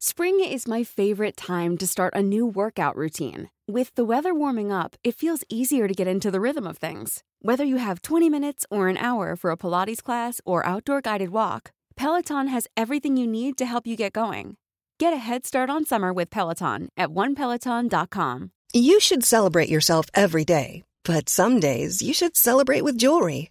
Spring is my favorite time to start a new workout routine. With the weather warming up, it feels easier to get into the rhythm of things. Whether you have 20 minutes or an hour for a Pilates class or outdoor guided walk, Peloton has everything you need to help you get going. Get a head start on summer with Peloton at onepeloton.com. You should celebrate yourself every day, but some days you should celebrate with jewelry.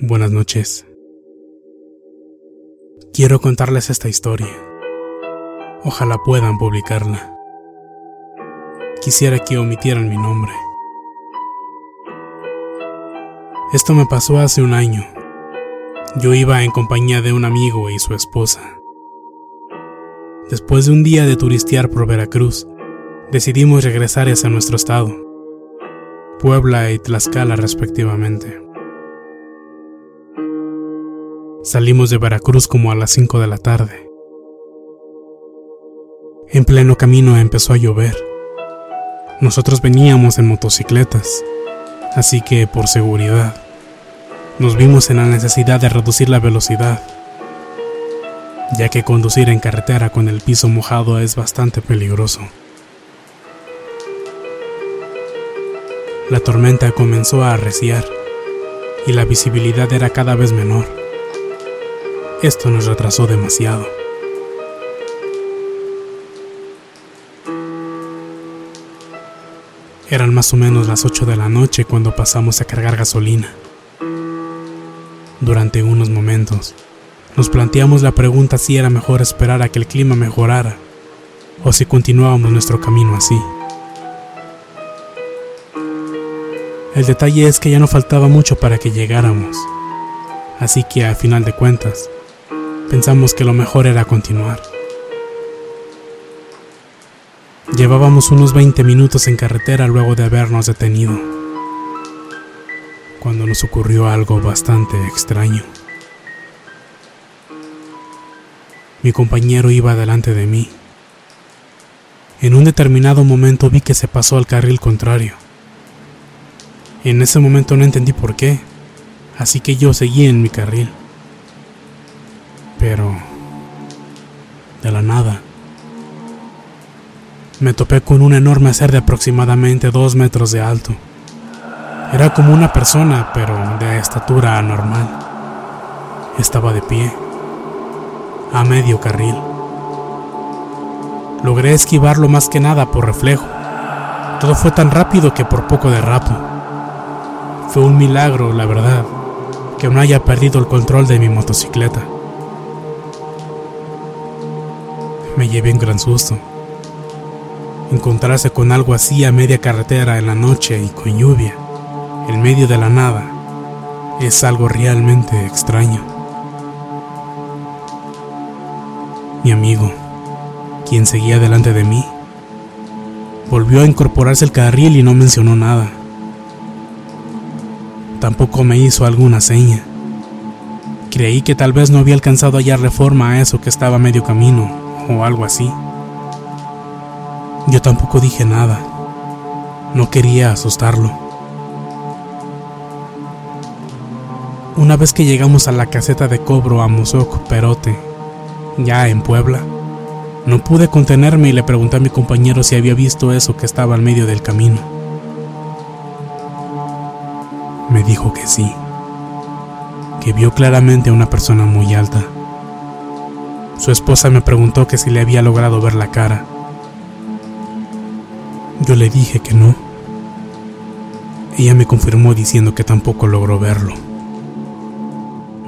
buenas noches. Quiero contarles esta historia. Ojalá puedan publicarla. Quisiera que omitieran mi nombre. Esto me pasó hace un año. Yo iba en compañía de un amigo y su esposa. Después de un día de turistear por Veracruz, decidimos regresar hacia nuestro estado, Puebla y Tlaxcala respectivamente. Salimos de Veracruz como a las 5 de la tarde. En pleno camino empezó a llover. Nosotros veníamos en motocicletas, así que por seguridad nos vimos en la necesidad de reducir la velocidad, ya que conducir en carretera con el piso mojado es bastante peligroso. La tormenta comenzó a arreciar y la visibilidad era cada vez menor. Esto nos retrasó demasiado. Eran más o menos las 8 de la noche cuando pasamos a cargar gasolina. Durante unos momentos, nos planteamos la pregunta si era mejor esperar a que el clima mejorara o si continuábamos nuestro camino así. El detalle es que ya no faltaba mucho para que llegáramos, así que a final de cuentas, pensamos que lo mejor era continuar. Llevábamos unos 20 minutos en carretera luego de habernos detenido, cuando nos ocurrió algo bastante extraño. Mi compañero iba delante de mí. En un determinado momento vi que se pasó al carril contrario. En ese momento no entendí por qué, así que yo seguí en mi carril. Pero... De la nada. Me topé con un enorme ser de aproximadamente dos metros de alto. Era como una persona, pero de estatura anormal. Estaba de pie, a medio carril. Logré esquivarlo más que nada por reflejo. Todo fue tan rápido que por poco derrapo. Fue un milagro, la verdad, que no haya perdido el control de mi motocicleta. Me llevé un gran susto. Encontrarse con algo así a media carretera en la noche y con lluvia, en medio de la nada, es algo realmente extraño. Mi amigo, quien seguía delante de mí, volvió a incorporarse al carril y no mencionó nada. Tampoco me hizo alguna seña. Creí que tal vez no había alcanzado a hallar reforma a eso que estaba a medio camino, o algo así. Yo tampoco dije nada. No quería asustarlo. Una vez que llegamos a la caseta de cobro a Mozoc Perote, ya en Puebla, no pude contenerme y le pregunté a mi compañero si había visto eso que estaba al medio del camino. Me dijo que sí, que vio claramente a una persona muy alta. Su esposa me preguntó que si le había logrado ver la cara. Yo le dije que no. Ella me confirmó diciendo que tampoco logró verlo.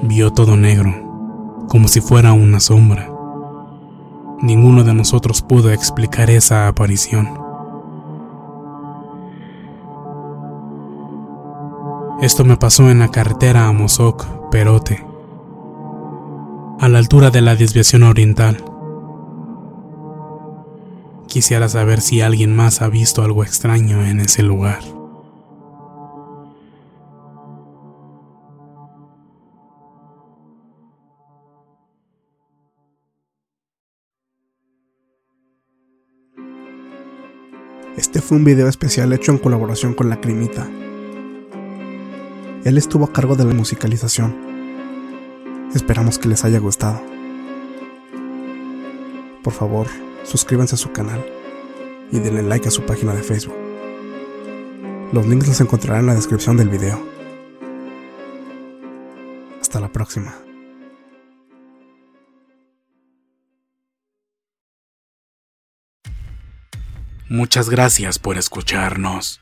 Vio todo negro, como si fuera una sombra. Ninguno de nosotros pudo explicar esa aparición. Esto me pasó en la carretera a Mozoc, Perote, a la altura de la desviación oriental. Quisiera saber si alguien más ha visto algo extraño en ese lugar. Este fue un video especial hecho en colaboración con La Crimita. Él estuvo a cargo de la musicalización. Esperamos que les haya gustado. Por favor, suscríbanse a su canal y denle like a su página de Facebook. Los links los encontrarán en la descripción del video. Hasta la próxima. Muchas gracias por escucharnos.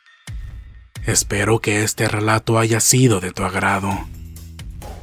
Espero que este relato haya sido de tu agrado.